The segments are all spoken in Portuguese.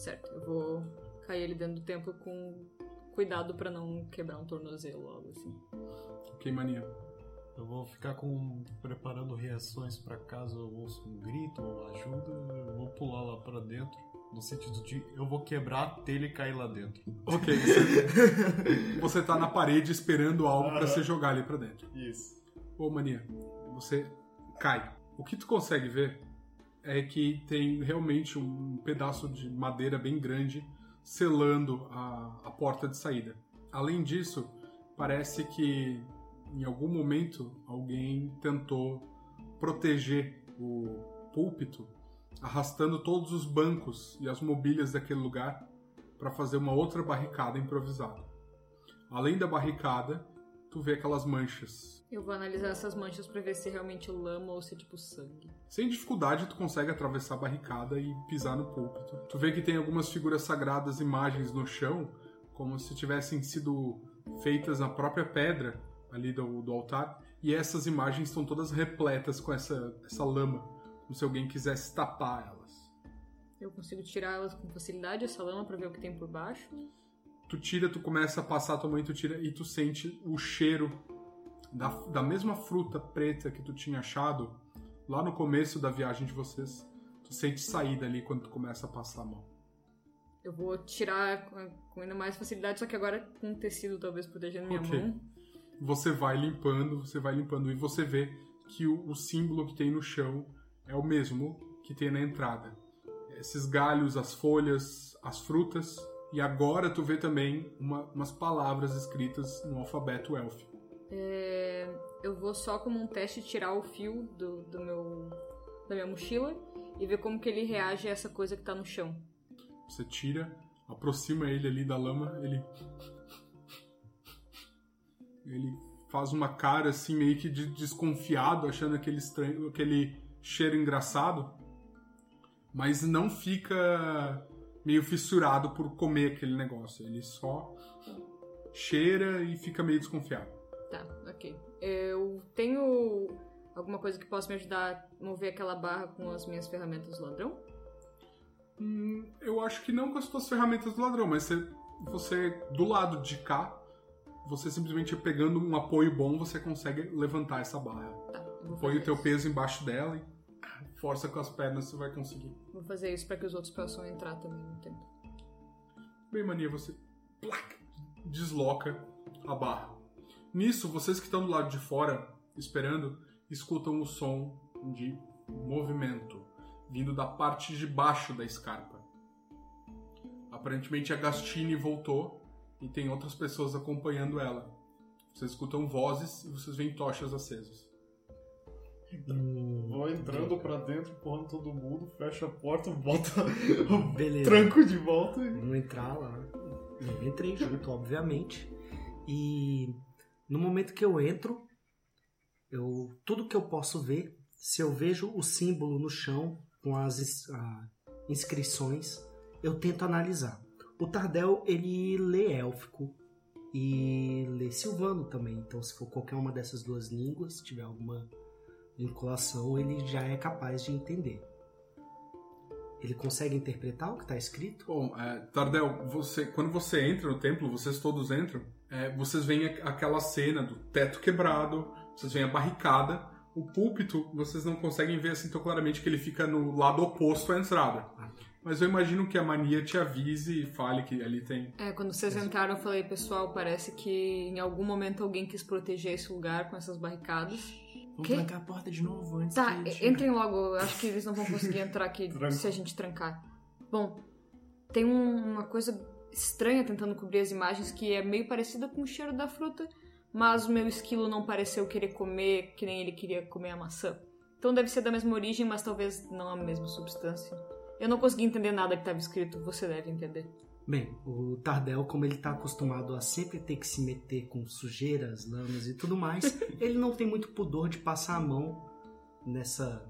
Certo, eu vou cair ele dentro do templo com cuidado pra não quebrar um tornozelo ou algo assim. Ok, mania. Eu vou ficar com preparando reações pra caso eu ouça um grito ou ajuda, eu vou pular lá pra dentro, no sentido de eu vou quebrar a telha e cair lá dentro. Ok, você, você tá na parede esperando algo pra Aham. você jogar ali pra dentro. Isso. Ô, mania, você cai. O que tu consegue ver é que tem realmente um pedaço de madeira bem grande selando a, a porta de saída. Além disso, parece que em algum momento alguém tentou proteger o púlpito, arrastando todos os bancos e as mobílias daquele lugar para fazer uma outra barricada improvisada. Além da barricada, tu vê aquelas manchas Eu vou analisar essas manchas pra ver se é realmente lama ou se é tipo sangue. Sem dificuldade, tu consegue atravessar a barricada e pisar no púlpito. Tu vê que tem algumas figuras sagradas, imagens no chão, como se tivessem sido feitas na própria pedra ali do, do altar. E essas imagens estão todas repletas com essa, essa lama, como se alguém quisesse tapar elas. Eu consigo tirar elas com facilidade, essa lama, pra ver o que tem por baixo. Tu tira, tu começa a passar a tua mãe, tu tira e tu sente o cheiro da, da mesma fruta preta que tu tinha achado lá no começo da viagem de vocês. Tu sente sair dali quando tu começa a passar a mão. Eu vou tirar com- ainda mais facilidade, só que agora com tecido talvez protegendo minha Ok. mão. Você vai limpando, você vai limpando e você vê que o, o símbolo que tem no chão é o mesmo que tem na entrada. Esses galhos, as folhas, as frutas. E agora tu vê também uma- umas palavras escritas no alfabeto élfico. É, eu vou só como um teste tirar o fio do, do meu da minha mochila e ver como que ele reage a essa coisa que tá no chão. Você tira, aproxima ele ali da lama, ele. Ele faz uma cara assim, meio que de desconfiado, achando aquele estranho, aquele cheiro engraçado, mas não fica meio fissurado por comer aquele negócio. Ele só cheira e fica meio desconfiado. Tá, Eu tenho alguma coisa que possa me ajudar a mover aquela barra com as minhas ferramentas do ladrão? Hum, eu acho que não com as suas ferramentas do ladrão, mas você, você do lado de cá, você simplesmente pegando um apoio bom, você consegue levantar essa barra. Tá, Põe o teu isso. peso embaixo dela e força com as pernas, você vai conseguir. Vou fazer isso pra que os outros possam entrar também no tempo. Bem, mania, você plac, desloca a barra. Nisso, vocês que estão do lado de fora, esperando, escutam o som de movimento vindo da parte de baixo da escarpa. Aparentemente a Gastine voltou e tem outras pessoas acompanhando ela. Vocês escutam vozes e vocês veem tochas acesas. Vou entrando pra dentro, empurrando todo mundo, fecha a porta, bota o Beleza. tranco de volta e. Vamos entrar lá. Eu entrei junto, obviamente. E no momento que eu entro, Eu, tudo que eu posso ver, se eu vejo o símbolo no chão com as ins- inscrições, eu tento analisar. O Tardel, ele lê élfico e lê silvano também. Então, se for qualquer uma dessas duas línguas, se tiver alguma vinculação, ele já é capaz de entender. Ele consegue interpretar o que está escrito? Bom, é, Tardel, você, quando você entra no templo, vocês todos entram, é, vocês veem aquela cena do teto quebrado, vocês veem a barricada, o púlpito, vocês não conseguem ver assim tão claramente que ele fica no lado oposto à entrada. Mas eu imagino que a mania te avise e fale que ali tem. É, quando vocês entraram, eu falei, pessoal, parece que em algum momento alguém quis proteger esse lugar com essas barricadas. Vamos Quê? trancar a porta de novo antes Tá, que... entrem logo, eu acho que eles não vão conseguir entrar aqui se a gente trancar. Bom, tem um- uma coisa estranha tentando cobrir as imagens que é meio parecida com o cheiro da fruta, mas o meu esquilo não pareceu querer comer que nem ele queria comer a maçã. Então deve ser da mesma origem, mas talvez não a mesma substância. Eu não consegui entender nada que estava escrito, você deve entender. Bem, o Tardel, como ele está acostumado a sempre ter que se meter com sujeiras, lamas e tudo mais, ele não tem muito pudor de passar a mão nessa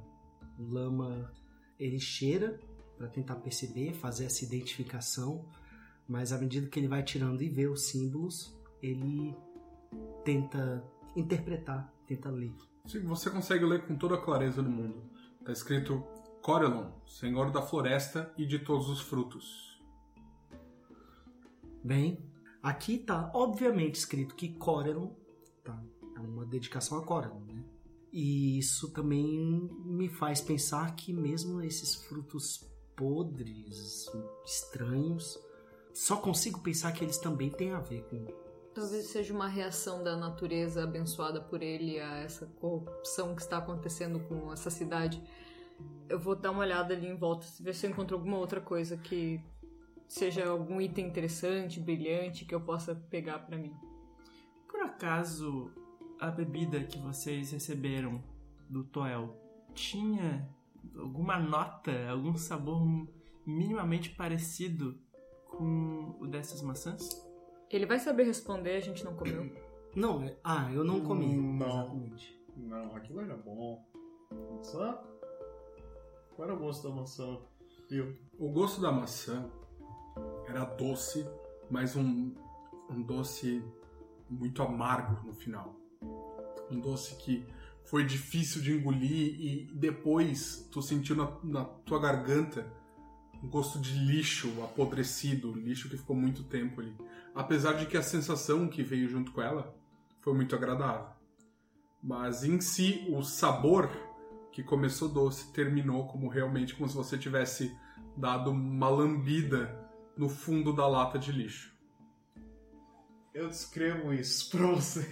lama. Ele cheira para tentar perceber, fazer essa identificação, mas à medida que ele vai tirando e vê os símbolos, ele tenta interpretar, tenta ler. Sim, Você consegue ler com toda a clareza do mundo. Tá escrito Corelon, Senhor da Floresta e de todos os frutos. Bem, aqui tá obviamente escrito que Corelon, tá? É uma dedicação a Corelon, né? E isso também me faz pensar que mesmo esses frutos podres, estranhos, só consigo pensar que eles também têm a ver com Talvez seja uma reação da natureza abençoada por ele a essa corrupção que está acontecendo com essa cidade. Eu vou dar uma olhada ali em volta, ver se eu encontro alguma outra coisa que seja algum item interessante, brilhante, que eu possa pegar pra mim. Por acaso, a bebida que vocês receberam do Toel tinha alguma nota, algum sabor minimamente parecido com o dessas maçãs? Ele vai saber responder, a gente não comeu. Não, é- ah, eu não comi. Não. Exatamente. Não, aquilo era bom. Maçã? Qual era o gosto da maçã? Viu? O gosto da maçã era doce, mas um, um doce muito amargo no final. Um doce que foi difícil de engolir e depois tu sentiu na, na tua garganta um gosto de lixo apodrecido, lixo que ficou muito tempo ali. Apesar de que a sensação que veio junto com ela foi muito agradável. Mas em si, o sabor que começou doce terminou como realmente como se você tivesse dado uma lambida no fundo da lata de lixo. Eu descrevo isso pra você.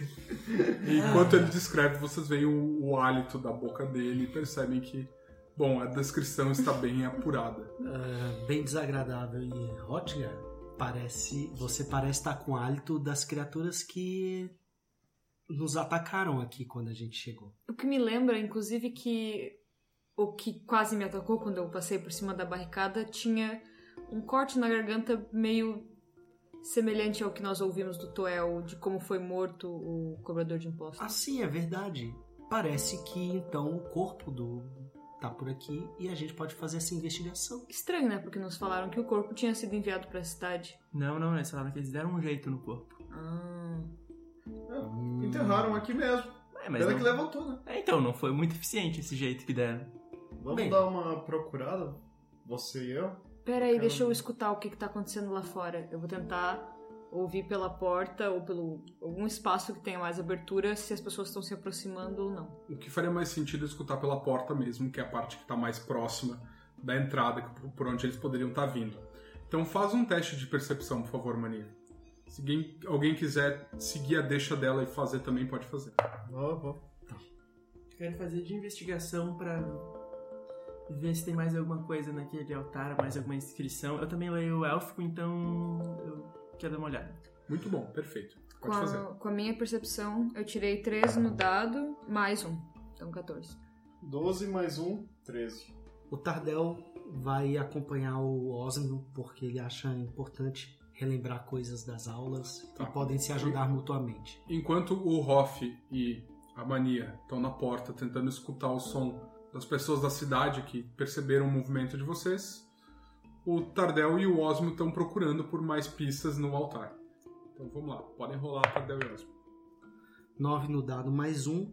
E enquanto ele descreve, vocês veem o, o hálito da boca dele e percebem que, bom, a descrição está bem apurada. Ah, bem desagradável e Rotgar parece, você parece estar com o hálito das criaturas que nos atacaram aqui quando a gente chegou. O que me lembra, inclusive, que o que quase me atacou quando eu passei por cima da barricada tinha um corte na garganta meio semelhante ao que nós ouvimos do Toel, de como foi morto o cobrador de impostos. Ah, sim, é verdade. Parece que então o corpo do tá por aqui e a gente pode fazer essa investigação. Estranho, né? Porque nos falaram que o corpo tinha sido enviado pra cidade. Não, não, eles falaram que eles deram um jeito no corpo. Ah. É, enterraram aqui mesmo. É, mas Pena não... que levantou, né? É, então, não foi muito eficiente esse jeito que deram. Vamos Bem. dar uma procurada? Você e eu? Pera aí, deixa eu escutar o que, que tá acontecendo lá fora. Eu vou tentar ouvir pela porta ou pelo algum espaço que tenha mais abertura se as pessoas estão se aproximando ou não. O que faria mais sentido é escutar pela porta mesmo, que é a parte que está mais próxima da entrada, por onde eles poderiam estar vindo. Então faz um teste de percepção, por favor, Mania. Se alguém, alguém quiser seguir a deixa dela e fazer também, pode fazer. Vou, vou. Quero fazer de investigação pra ver se tem mais alguma coisa naquele altar, mais alguma inscrição. Eu também leio o élfico, então eu quero dar uma olhada. Muito bom, perfeito. Com Pode fazer. a, com a minha percepção, eu tirei 13 no dado, mais um. Então 14. 12 mais 1, 13. O Tardel vai acompanhar o Osmo porque ele acha importante relembrar coisas das aulas Tá. e podem se ajudar mutuamente. Enquanto o Hoff e a Mania estão na porta tentando escutar o som das pessoas da cidade que perceberam o movimento de vocês, o Tardel e o Osmo estão procurando por mais pistas no altar. Então vamos lá, podem rolar Tardel e Osmo. 9 no dado mais 1,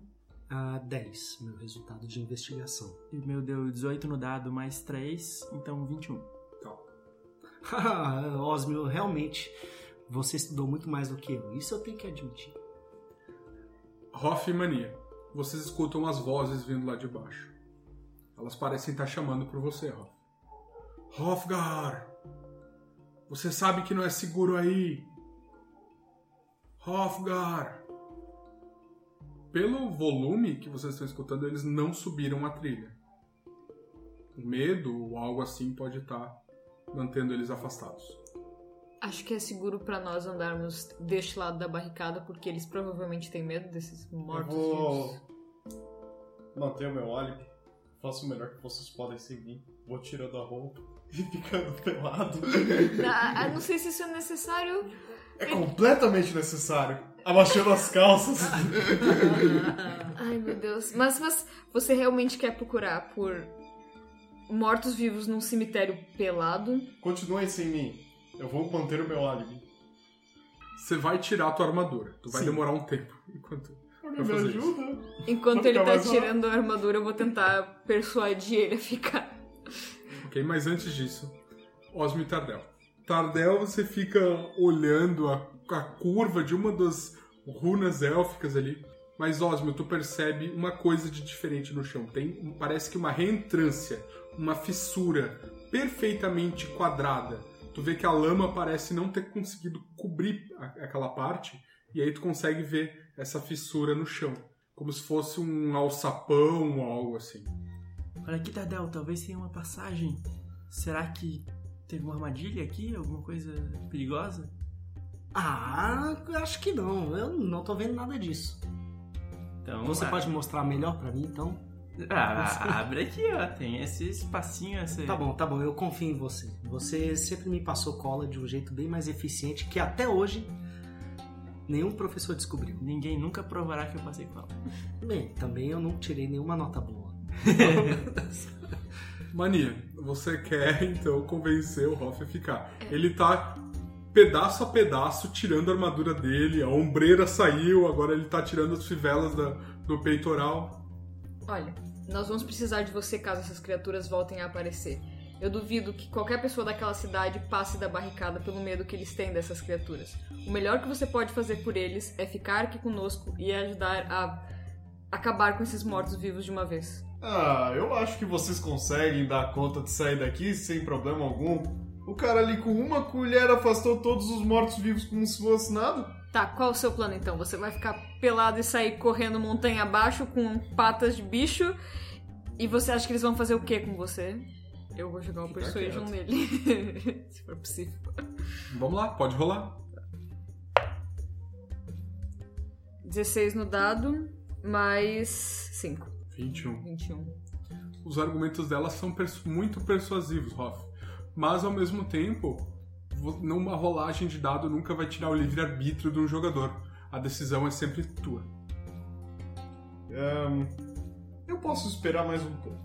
a 10, meu resultado de investigação. E o meu deu 18 no dado mais 3, então 21. Tá. Osmio, realmente, você estudou muito mais do que eu. Isso eu tenho que admitir. Hoff e Mania, vocês escutam as vozes vindo lá de baixo. Elas parecem estar chamando por você, Hoff. Hofgar! Você sabe que não é seguro aí! Hofgar! Pelo volume que vocês estão escutando, eles não subiram a trilha. O medo ou algo assim pode estar mantendo eles afastados. Acho que é seguro pra nós andarmos deste lado da barricada, porque eles provavelmente têm medo desses Eu mortos vou vivos. manter o meu álibi. Faço o melhor que vocês podem seguir. Vou tirando a roupa e ficando pelado. Ah, ah, não sei se isso é necessário. É completamente necessário. Abaixando as calças. Ai, meu Deus. Mas, mas você realmente quer procurar por mortos-vivos num cemitério pelado? Continuem sem mim. Eu vou manter o meu álibi. Você vai tirar a tua armadura. Tu vai Sim. demorar um tempo. Enquanto... Me fazer isso. ajuda? Enquanto ele tá tirando a armadura, eu vou tentar persuadir ele a ficar. Mas antes disso, Osmo e Tardel. Tardel, você fica olhando a, a curva de uma das runas élficas ali. Mas Osmo, tu percebe uma coisa de diferente no chão. Tem, parece que uma reentrância, uma fissura perfeitamente quadrada. Tu vê que a lama parece não ter conseguido cobrir a- aquela parte, e aí tu consegue ver essa fissura no chão, como se fosse um alçapão ou algo assim. Olha aqui, Tardel, talvez tenha uma passagem. Será que teve uma armadilha aqui? Alguma coisa perigosa? Ah, acho que não. Eu não tô vendo nada disso. Então, Você ah, pode mostrar melhor pra mim, então? Ah, abre aqui, ó. Tem esse espacinho. Tá bom, tá bom. Eu confio em você. Você sempre me passou cola de um jeito bem mais eficiente que até hoje nenhum professor descobriu. Ninguém nunca provará que eu passei cola. Bem, também eu não tirei nenhuma nota boa. Mania, você quer então convencer o Hoff a ficar. Ele tá pedaço a pedaço tirando a armadura dele, a ombreira saiu, agora ele tá tirando as fivelas da- do peitoral. Olha, nós vamos precisar de você caso essas criaturas voltem a aparecer. Eu duvido que qualquer pessoa daquela cidade passe da barricada pelo medo que eles têm dessas criaturas. O melhor que você pode fazer por eles é ficar aqui conosco e ajudar a acabar com esses mortos-vivos de uma vez. Ah, eu acho que vocês conseguem dar conta de sair daqui sem problema algum. O cara ali com uma colher afastou todos os mortos-vivos como se fosse nada. Tá, qual o seu plano então? Você vai ficar pelado e sair correndo montanha abaixo com patas de bicho? E você acha que eles vão fazer o que com você? Eu vou jogar o Ficar Persuasion nele. Se for possível. Vamos lá, pode rolar. 16 no dado, mais 5. 21. 21. Os argumentos dela são persu- muito persuasivos, Hoff. Mas ao mesmo tempo, numa rolagem de dado nunca vai tirar o livre-arbítrio de um jogador. A decisão é sempre tua. Ahn, eu posso esperar mais um pouco.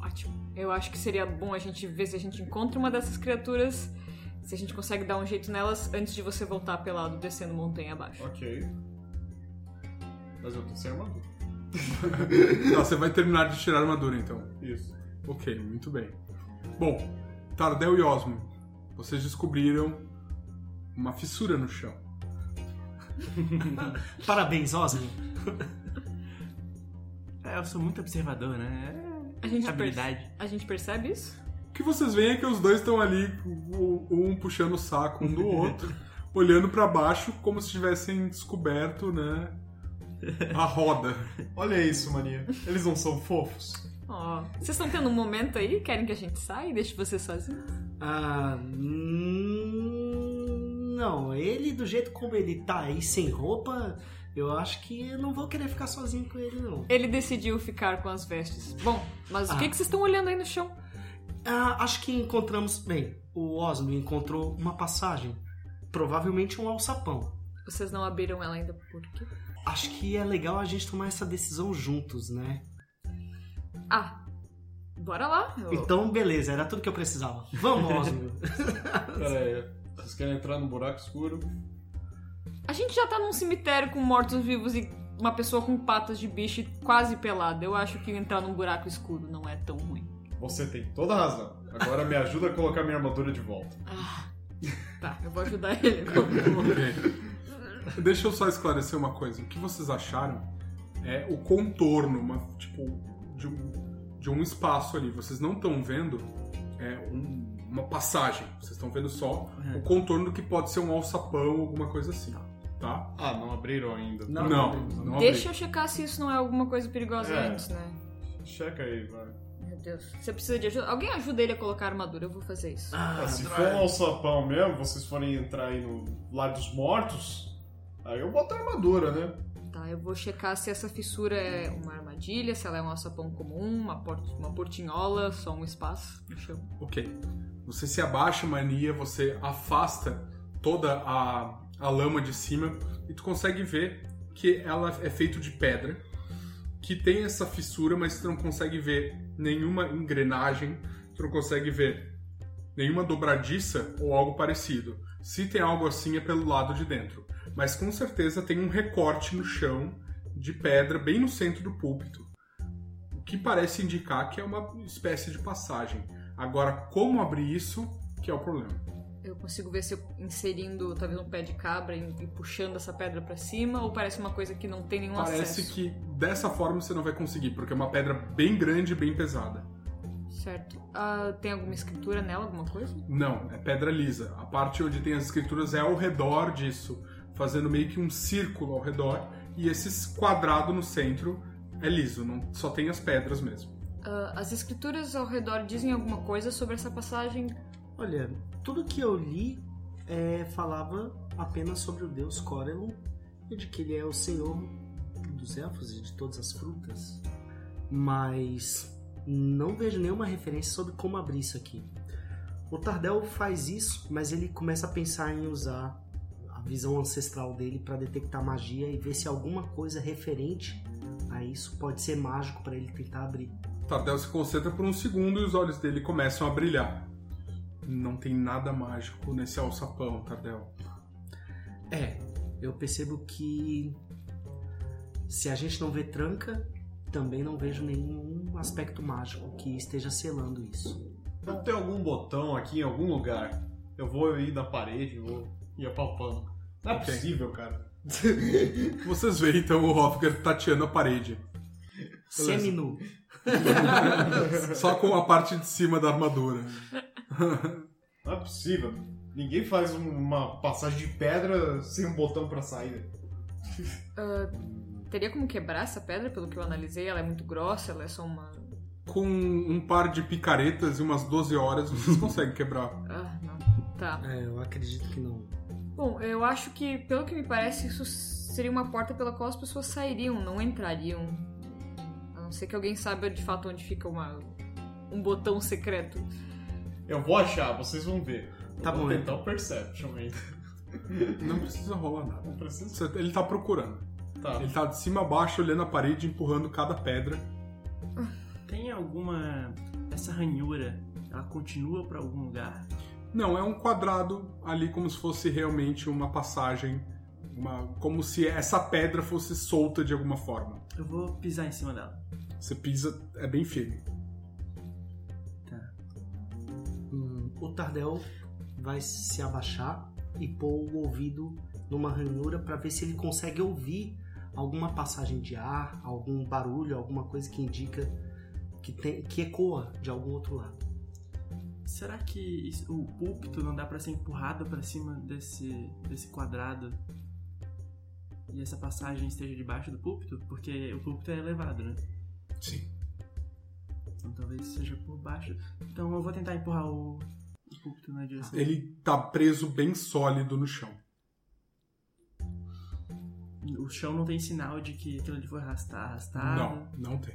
Ótimo. Eu acho que seria bom a gente ver se a gente encontra uma dessas criaturas, se a gente consegue dar um jeito nelas antes de você voltar pelado descendo montanha abaixo. Ok. Mas eu tô sem armadura. Tá, você vai terminar de tirar a armadura então. Isso. Ok, muito bem. Bom, Tardel e Osmo, vocês descobriram uma fissura no chão. Parabéns, Osmo. É, eu sou muito observador, né? A É gente, habilidade. perce- a gente percebe isso? O que vocês veem é que os dois estão ali, um puxando o saco um do outro, olhando pra baixo como se tivessem descoberto, né, a roda. Olha isso, mania. Eles não são fofos? Ó, vocês estão tendo um momento aí? Querem que a gente saia e deixe você sozinho? Ah, hum, não, ele do jeito como ele tá aí sem roupa, eu acho que eu não vou querer ficar sozinho com ele não. Ele decidiu ficar com as vestes. Bom, mas o que, Ah. que vocês estão olhando aí no chão? Ah, acho que encontramos, bem, o Osmo encontrou uma passagem, provavelmente um alçapão. Vocês não abriram ela ainda por quê? Acho que é legal a gente tomar essa decisão juntos, né? Ah, bora lá. Eu- Então, beleza, era tudo que eu precisava. Vamos, Osmo. Pera aí, vocês querem entrar no buraco escuro? A gente já tá num cemitério com mortos-vivos e uma pessoa com patas de bicho e quase pelada. Eu acho que entrar num buraco escuro não é tão ruim. Você tem toda a razão. Agora me ajuda a colocar minha armadura de volta. Ah, tá, eu vou ajudar ele. Deixa eu só esclarecer uma coisa. O que vocês acharam é o contorno, uma, tipo, de um, de um espaço ali. Vocês não estão vendo é, um- uma passagem. Vocês estão vendo só o contorno do que pode ser um alçapão, alguma coisa assim. Tá? Ah, não abriram ainda. Não, não, Deixa eu checar se isso não é alguma coisa perigosa É. antes, né? Checa aí, vai. Meu Deus. Você precisa de ajuda? Alguém ajuda ele a colocar a armadura, eu vou fazer isso. Ah, se for um alçapão mesmo, vocês forem entrar aí no lado dos mortos, aí eu boto a armadura, né? Tá, eu vou checar se essa fissura é uma armadilha, se ela é um alçapão comum, uma, port uma portinhola, só um espaço no chão. Ok. Você se abaixa, mania, você afasta toda a, a lama de cima e tu consegue ver que ela é feita de pedra, que tem essa fissura, mas tu não consegue ver nenhuma engrenagem, tu não consegue ver nenhuma dobradiça ou algo parecido. Se tem algo assim é pelo lado de dentro. Mas com certeza tem um recorte no chão de pedra bem no centro do púlpito. O que parece indicar que é uma espécie de passagem. Agora, como abrir isso, que é o problema. Eu consigo ver se eu inserindo talvez um pé de cabra e, e puxando essa pedra pra cima, ou parece uma coisa que não tem nenhum Parece acesso? que dessa forma você não vai conseguir, porque é uma pedra bem grande e bem pesada. Certo. Ah, tem alguma escritura nela, alguma coisa? Não, é pedra lisa. A parte onde tem as escrituras é ao redor disso, fazendo meio que um círculo ao redor, e esse quadrado no centro é liso, não, só tem as pedras mesmo. Ah, as escrituras ao redor dizem alguma coisa sobre essa passagem? Olha, tudo que eu li é, falava apenas sobre o deus Corelon e de que ele é o senhor dos elfos e de todas as frutas. Mas não vejo nenhuma referência sobre como abrir isso aqui. O Tardel faz isso, mas ele começa a pensar em usar visão ancestral dele para detectar magia e ver se alguma coisa referente a isso pode ser mágico para ele tentar abrir. Tardel se concentra por um segundo e os olhos dele começam a brilhar. Não tem nada mágico nesse alçapão, Tardel. É, eu percebo que se a gente não vê tranca, também não vejo nenhum aspecto mágico que esteja selando isso. Não tem algum botão aqui em algum lugar. Eu vou ir na parede, vou ir apalpando. Não é Ok. possível, cara. Vocês veem então o Hofgar tateando a parede. Seminu. Só com a parte de cima da armadura. Não é possível. Ninguém faz uma passagem de pedra sem um botão pra sair. Ah, teria como quebrar essa pedra, pelo que eu analisei? Ela é muito grossa, ela é só uma. Com um par de picaretas e umas 12 horas, vocês conseguem quebrar. Ah, não. Tá. É, eu acredito que não. Bom, eu acho que, pelo que me parece, isso seria uma porta pela qual as pessoas sairiam, não entrariam. A não ser que alguém saiba de fato onde fica uma, um botão secreto. Eu vou achar, vocês vão ver. Eu Tá vou bom, tentar o Perception ainda. Não precisa rolar nada. Não precisa. Ele tá procurando. Tá. Ele tá de cima a baixo, olhando a parede, empurrando cada pedra. Tem alguma. Essa ranhura, ela continua pra algum lugar? Não, é um quadrado ali como se fosse realmente uma passagem. Uma, como se essa pedra fosse solta de alguma forma. Eu vou pisar em cima dela. Você pisa, é bem firme. Hum, o Tardel vai se abaixar e pôr o ouvido numa ranhura para ver se ele consegue ouvir alguma passagem de ar, algum barulho, alguma coisa que indica que, tem, que ecoa de algum outro lado. Será que isso- o púlpito não dá pra ser empurrado pra cima desse, desse quadrado? E essa passagem esteja debaixo do púlpito? Porque o púlpito é elevado, né? Sim. Então talvez seja por baixo. Então eu vou tentar empurrar o, o púlpito na direção. Ele tá preso bem sólido no chão. O chão não tem sinal de que aquilo ali foi arrastar, arrastado. Não, não tem.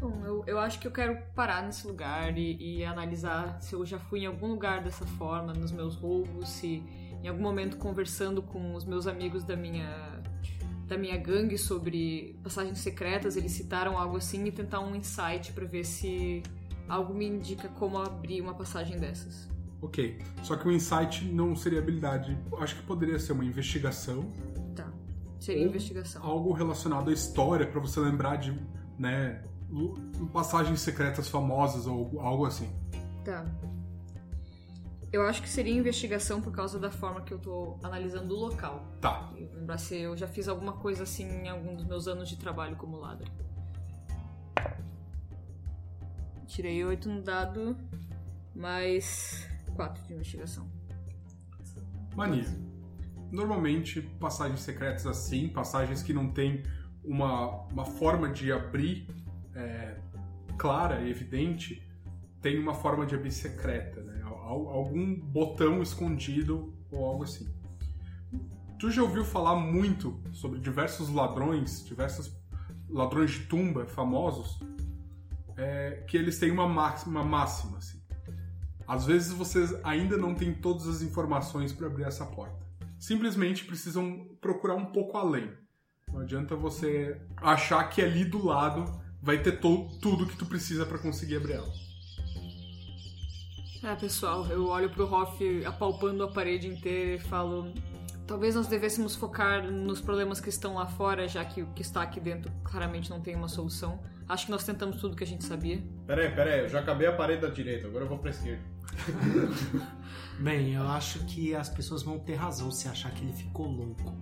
Bom, eu, eu acho que eu quero parar nesse lugar e, e analisar se eu já fui em algum lugar dessa forma, nos meus roubos, se em algum momento conversando com os meus amigos da minha da minha gangue sobre passagens secretas, eles citaram algo assim e tentar um insight pra ver se algo me indica como abrir uma passagem dessas. Ok. Só que o insight não seria habilidade. Acho que poderia ser uma investigação. Tá. Seria investigação. Algo relacionado à história, pra você lembrar de, né, passagens secretas famosas ou algo assim. Tá. Eu acho que seria investigação por causa da forma que eu tô analisando o local. Tá. Lembrar se eu já fiz alguma coisa assim em algum dos meus anos de trabalho como ladra. Tirei oito no dado, mais quatro de investigação. Mania. Normalmente, passagens secretas assim, passagens que não tem uma, uma forma de abrir é, clara e evidente, tem uma forma de abrir secreta, né? Al- Algum botão escondido ou algo assim. Tu já ouviu falar muito sobre diversos ladrões, diversos ladrões de tumba famosos, é, que eles têm uma máxima, máxima assim. Às vezes vocês ainda não têm todas as informações para abrir essa porta. Simplesmente precisam procurar um pouco além. Não adianta você achar que ali do lado vai ter to- tudo que tu precisa para conseguir abrir ela. É, pessoal, eu olho pro Hoff apalpando a parede inteira e falo. Talvez nós devêssemos focar nos problemas que estão lá fora, já que o que está aqui dentro claramente não tem uma solução. Acho que nós tentamos tudo que a gente sabia. Pera aí, pera aí, eu já acabei a parede da direita, agora eu vou pra esquerda. Bem, eu acho que as pessoas vão ter razão se achar que ele ficou louco.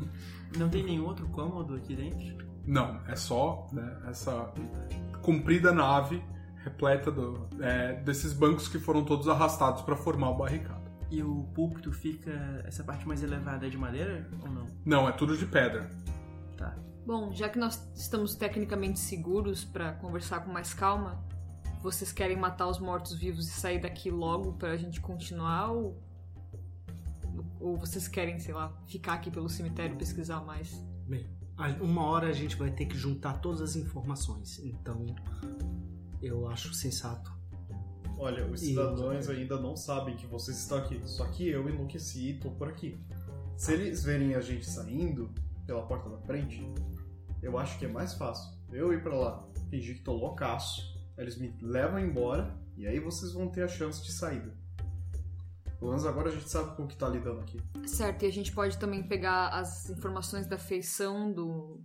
Não tem nenhum outro cômodo aqui dentro? Não, é só né, essa comprida nave repleta do- é, desses bancos que foram todos arrastados para formar o barricado. E o púlpito fica. Essa parte mais elevada é de madeira ou não? Não, é tudo de pedra. Tá. Bom, já que nós estamos tecnicamente seguros pra conversar com mais calma, vocês querem matar os mortos-vivos e sair daqui logo pra gente continuar ou ou vocês querem, sei lá, ficar aqui pelo cemitério e pesquisar mais? Bem, uma hora a gente vai ter que juntar todas as informações, então eu acho sensato. Olha, os E- cidadãos ainda não sabem que vocês estão aqui. Só que eu enlouqueci e tô por aqui. Se eles verem a gente saindo pela porta da frente, eu acho que é mais fácil eu ir pra lá, fingir que tô loucaço, eles me levam embora e aí vocês vão ter a chance de saída. Pelo menos agora a gente sabe com o que tá lidando aqui. Certo, e a gente pode também pegar as informações da feição do,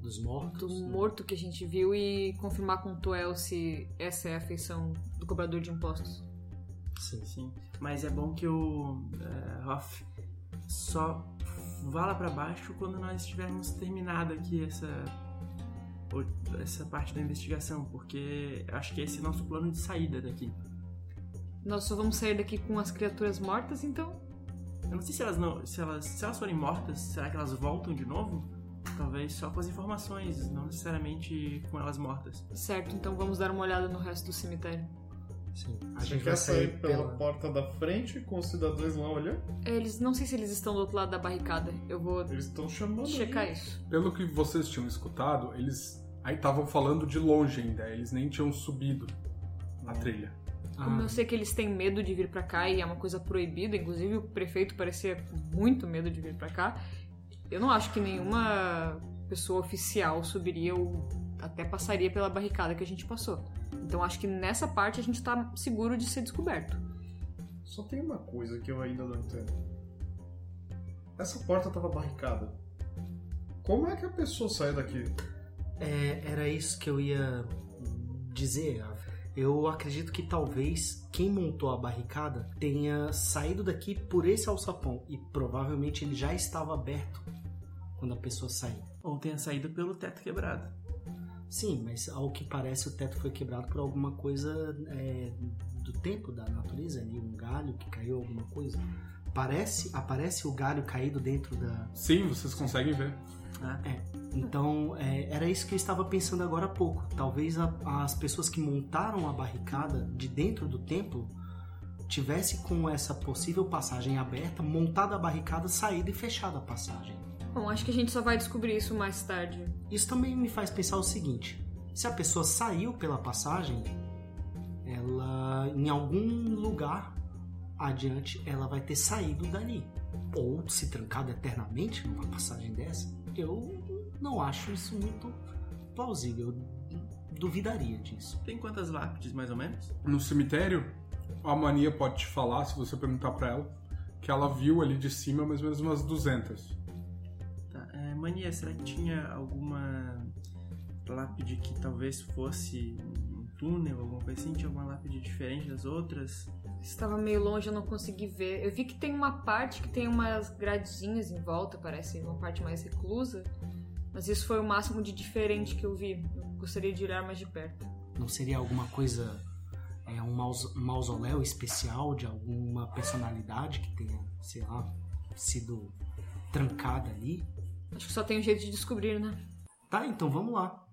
Dos mortos. do né? morto que a gente viu e confirmar com o Tuel se essa é a feição do cobrador de impostos. Sim. Sim. Mas é bom que o eh, Hoff só vá lá pra baixo quando nós tivermos terminado aqui essa essa parte da investigação, porque acho que esse é o nosso plano de saída daqui. Nós só vamos sair daqui com as criaturas mortas, então? Eu não sei se elas não, se elas, se elas forem mortas, será que elas voltam de novo? Talvez só com as informações, não necessariamente com elas mortas. Certo, então vamos dar uma olhada no resto do cemitério. Sim. A gente quer vai sair sair pela pela. porta da frente com os cidadãos lá olhando? Eles não sei se eles estão do outro lado da barricada. Eu vou Eles estão chamando. checar isso. Pelo que vocês tinham escutado, eles aí estavam falando de longe ainda, eles nem tinham subido a trilha. Como Ah, eu sei que eles têm medo de vir pra cá e é uma coisa proibida, inclusive o prefeito parecia com muito medo de vir pra cá. Eu não acho que nenhuma pessoa oficial subiria ou até passaria pela barricada que a gente passou. Então acho que nessa parte a gente tá seguro de ser descoberto. Só tem uma coisa que eu ainda não entendo. Essa porta tava barricada. Como é que a pessoa saiu daqui? é, era isso que eu ia dizer. Ava. Eu acredito que talvez quem montou a barricada tenha saído daqui por esse alçapão e provavelmente ele já estava aberto quando a pessoa saiu. Ou tenha saído pelo teto quebrado. Sim, mas ao que parece o teto foi quebrado por alguma coisa é, do tempo da natureza ali, um galho que caiu, alguma coisa. Parece, aparece o galho caído dentro da. Sim, vocês conseguem ver. Ah, Então é, era isso que eu estava pensando agora há pouco. Talvez a- as pessoas que montaram a barricada de dentro do templo tivesse com essa possível passagem aberta, montada a barricada, saída e fechada a passagem. Bom, acho que a gente só vai descobrir isso mais tarde. Isso também me faz pensar o seguinte: se a pessoa saiu pela passagem, ela em algum lugar adiante ela vai ter saído dali. Ou se trancado eternamente numa passagem dessa, eu não acho isso muito plausível. Eu duvidaria disso. Tem quantas lápides, mais ou menos? No cemitério, a Mania pode te falar, se você perguntar pra ela, que ela viu ali de cima mais ou menos umas 200. Tá. É, Mania, será que tinha alguma lápide que talvez fosse um túnel, alguma coisa assim? Tinha alguma lápide diferente das outras? Estava meio longe, eu não consegui ver. Eu vi que tem uma parte que tem umas gradezinhas em volta, parece uma parte mais reclusa. Mas isso foi o máximo de diferente que eu vi. Eu gostaria de olhar mais de perto. Não seria alguma coisa, é, um maus- mausoléu especial de alguma personalidade que tenha, sei lá, sido trancada ali? Acho que só tem um jeito de descobrir, né? Tá, então vamos lá.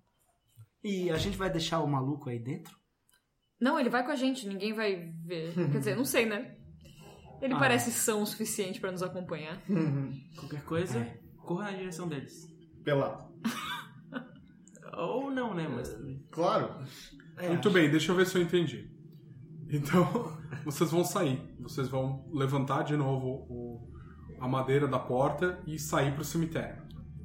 E a gente vai deixar o maluco aí dentro? Não, ele vai com a gente, ninguém vai ver. Quer dizer, não sei, né? Ele Ah. parece são o suficiente pra nos acompanhar. Qualquer coisa, corra na direção deles. Pelado. Ou não, né? Mas Claro. Muito bem, deixa eu ver se eu entendi. Então, vocês vão sair. Vocês vão levantar de novo o- a madeira da porta e sair pro cemitério.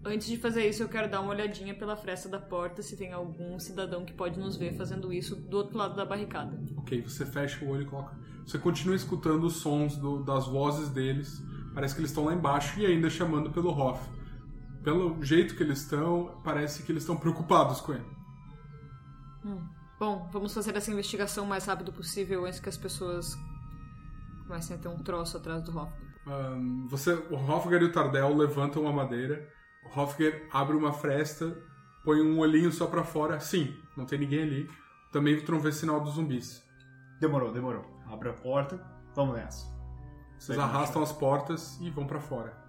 Antes de fazer isso, eu quero dar uma olhadinha pela fresta da porta se tem algum cidadão que pode nos ver fazendo isso do outro lado da barricada. Ok, você fecha o olho e coloca. Você continua escutando os sons do- das vozes deles. Parece que eles estão lá embaixo e ainda chamando pelo Hoff. Pelo jeito que eles estão, parece que eles estão preocupados com ele. Bom, vamos fazer essa investigação o mais rápido possível antes que as pessoas comecem a ter um troço atrás do Hoffman. Ahn, você, o Hofgar e o Tardel levantam a madeira. O Hofgar abre uma fresta, põe um olhinho só pra fora. Sim, não tem ninguém ali. Também vê sinal dos zumbis. Demorou, demorou. Abre a porta. Vamos nessa. Vocês arrastam as portas e vão pra fora.